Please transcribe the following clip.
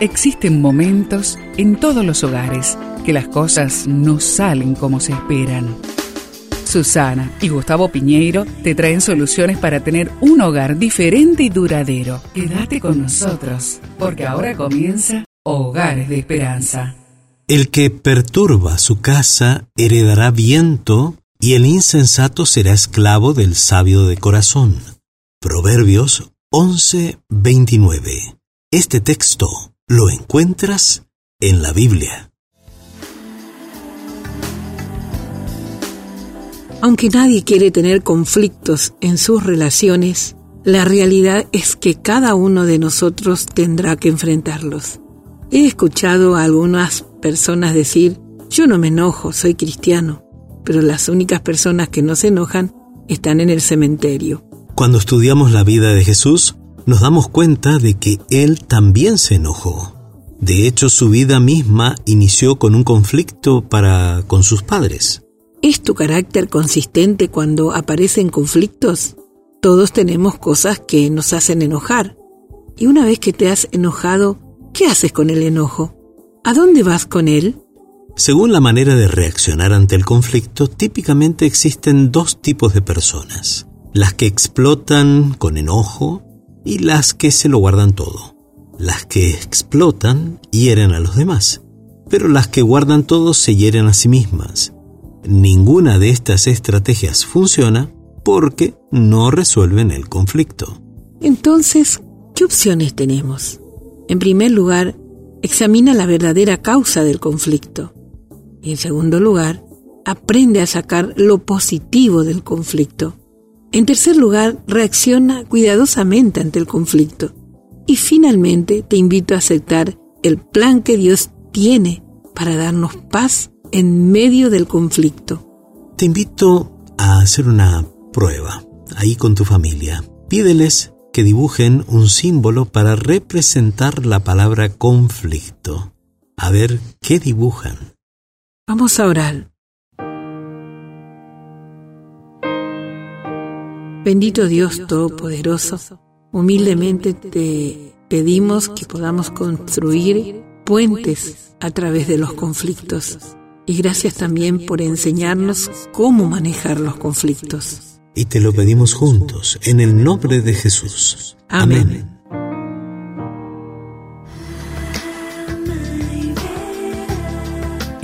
Existen momentos en todos los hogares que las cosas no salen como se esperan. Susana y Gustavo Piñeiro te traen soluciones para tener un hogar diferente y duradero. Quédate con nosotros, porque ahora comienza Hogares de Esperanza. El que perturba su casa heredará viento y el insensato será esclavo del sabio de corazón. Proverbios 11:29. Este texto lo encuentras en la Biblia. Aunque nadie quiere tener conflictos en sus relaciones, la realidad es que cada uno de nosotros tendrá que enfrentarlos. He escuchado a algunas personas decir, yo no me enojo, soy cristiano, pero las únicas personas que no se enojan están en el cementerio. Cuando estudiamos la vida de Jesús, nos damos cuenta de que Él también se enojó. De hecho, su vida misma inició con un conflicto para con sus padres. ¿Es tu carácter consistente cuando aparecen conflictos? Todos tenemos cosas que nos hacen enojar. Y una vez que te has enojado, ¿qué haces con el enojo? ¿A dónde vas con él? Según la manera de reaccionar ante el conflicto, típicamente existen dos tipos de personas. Las que explotan con enojo y las que se lo guardan todo. Las que explotan hieren a los demás, pero las que guardan todo se hieren a sí mismas. Ninguna de estas estrategias funciona porque no resuelven el conflicto. Entonces, ¿qué opciones tenemos? En primer lugar, examina la verdadera causa del conflicto. Y en segundo lugar, aprende a sacar lo positivo del conflicto. En tercer lugar, reacciona cuidadosamente ante el conflicto. Y finalmente te invito a aceptar el plan que Dios tiene para darnos paz en medio del conflicto. Te invito a hacer una prueba ahí con tu familia. Pídeles que dibujen un símbolo para representar la palabra conflicto. A ver qué dibujan. Vamos a orar. Bendito Dios Todopoderoso, humildemente te pedimos que podamos construir puentes a través de los conflictos. Y gracias también por enseñarnos cómo manejar los conflictos. Y te lo pedimos juntos, en el nombre de Jesús. Amén.